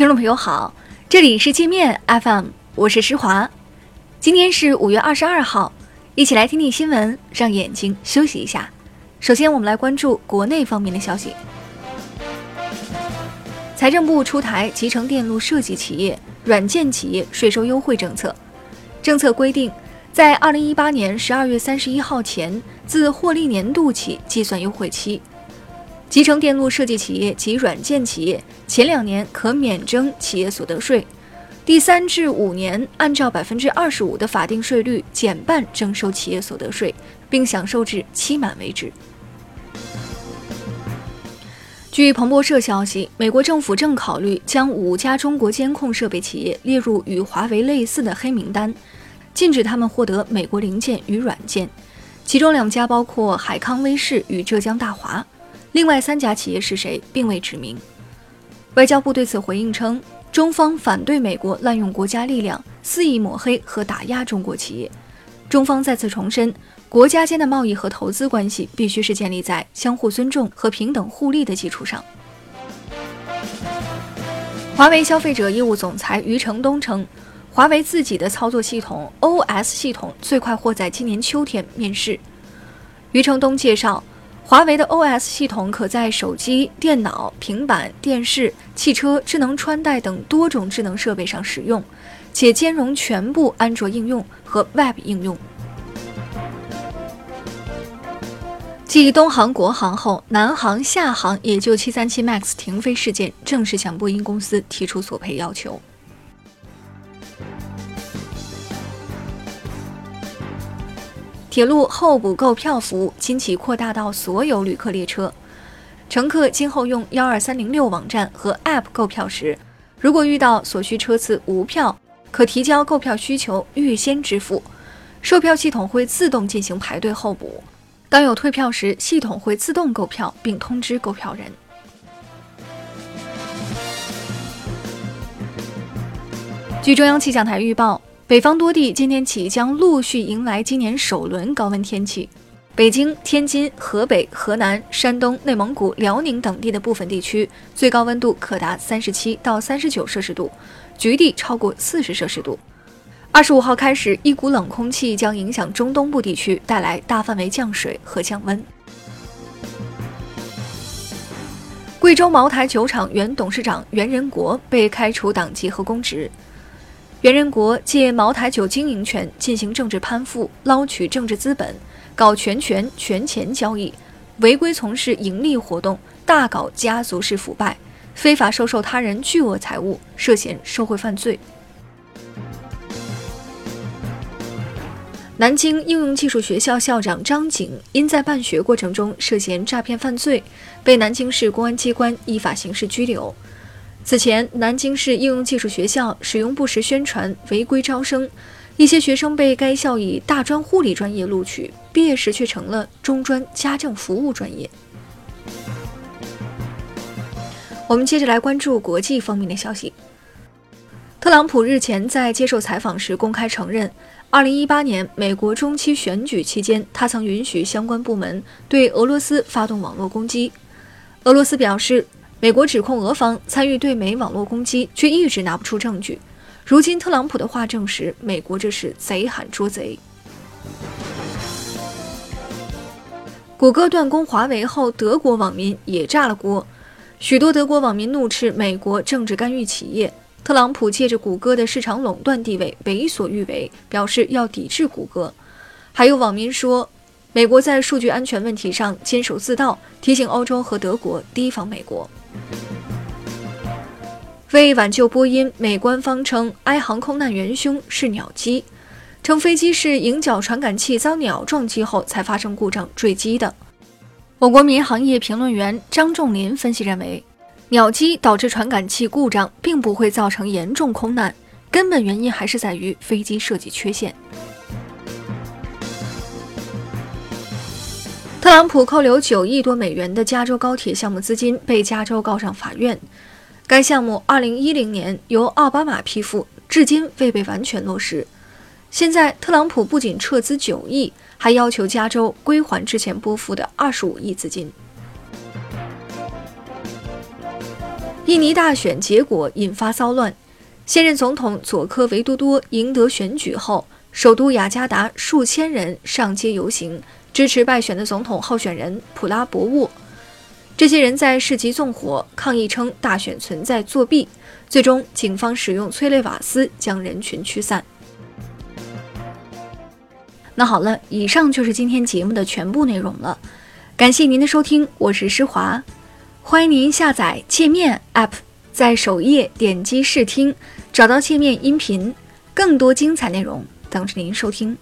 听众朋友好，这里是界面 FM，我是施华。今天是五月二十二号，一起来听听新闻，让眼睛休息一下。首先，我们来关注国内方面的消息。财政部出台集成电路设计企业、软件企业税收优惠政策，政策规定，在二零一八年十二月三十一号前，自获利年度起计算优惠期。集成电路设计企业及软件企业前两年可免征企业所得税，第三至五年按照百分之二十五的法定税率减半征收企业所得税，并享受至期满为止。据彭博社消息，美国政府正考虑将五家中国监控设备企业列入与华为类似的黑名单，禁止他们获得美国零件与软件，其中两家包括海康威视与浙江大华。另外三家企业是谁，并未指明。外交部对此回应称，中方反对美国滥用国家力量，肆意抹黑和打压中国企业。中方再次重申，国家间的贸易和投资关系必须是建立在相互尊重和平等互利的基础上。华为消费者业务总裁余承东称，华为自己的操作系统 OS 系统最快或在今年秋天面世。余承东介绍。华为的 OS 系统可在手机、电脑、平板、电视、汽车、智能穿戴等多种智能设备上使用，且兼容全部安卓应用和 Web 应用。继东航、国航后，南航、厦航也就737 MAX 停飞事件正式向波音公司提出索赔要求。铁路候补购票服务今起扩大到所有旅客列车，乘客今后用幺二三零六网站和 App 购票时，如果遇到所需车次无票，可提交购票需求预先支付，售票系统会自动进行排队候补。当有退票时，系统会自动购票并通知购票人。据中央气象台预报。北方多地今天起将陆续迎来今年首轮高温天气，北京、天津、河北、河南、山东、内蒙古、辽宁等地的部分地区最高温度可达三十七到三十九摄氏度，局地超过四十摄氏度。二十五号开始，一股冷空气将影响中东部地区，带来大范围降水和降温。贵州茅台酒厂原董事长袁仁国被开除党籍和公职。袁仁国借茅台酒经营权进行政治攀附，捞取政治资本，搞权权权钱交易，违规从事盈利活动，大搞家族式腐败，非法收受他人巨额财物，涉嫌受贿犯罪。南京应用技术学校校长张景因在办学过程中涉嫌诈骗犯罪，被南京市公安机关依法刑事拘留。此前，南京市应用技术学校使用不实宣传违规招生，一些学生被该校以大专护理专业录取，毕业时却成了中专家政服务专业。我们接着来关注国际方面的消息。特朗普日前在接受采访时公开承认，2018年美国中期选举期间，他曾允许相关部门对俄罗斯发动网络攻击。俄罗斯表示。美国指控俄方参与对美网络攻击，却一直拿不出证据。如今特朗普的话证实，美国这是贼喊捉贼。谷歌断供华为后，德国网民也炸了锅。许多德国网民怒斥美国政治干预企业，特朗普借着谷歌的市场垄断地位为所欲为，表示要抵制谷歌。还有网民说，美国在数据安全问题上坚守自盗，提醒欧洲和德国提防美国。为挽救波音，美官方称埃航空难元凶是鸟击，称飞机是迎角传感器遭鸟撞击后才发生故障坠机的。我国民航业评论员张仲林分析认为，鸟击导致传感器故障并不会造成严重空难，根本原因还是在于飞机设计缺陷。特朗普扣留九亿多美元的加州高铁项目资金被加州告上法院。该项目2010年由奥巴马批复，至今未被完全落实。现在，特朗普不仅撤资9亿，还要求加州归还之前拨付的25亿资金。印尼大选结果引发骚乱，现任总统佐科维多多赢得选举后，首都雅加达数千人上街游行，支持败选的总统候选人普拉博沃。这些人在市集纵火，抗议称大选存在作弊。最终，警方使用催泪瓦斯将人群驱散。那好了，以上就是今天节目的全部内容了。感谢您的收听，我是施华。欢迎您下载界面 App，在首页点击试听，找到界面音频，更多精彩内容等着您收听。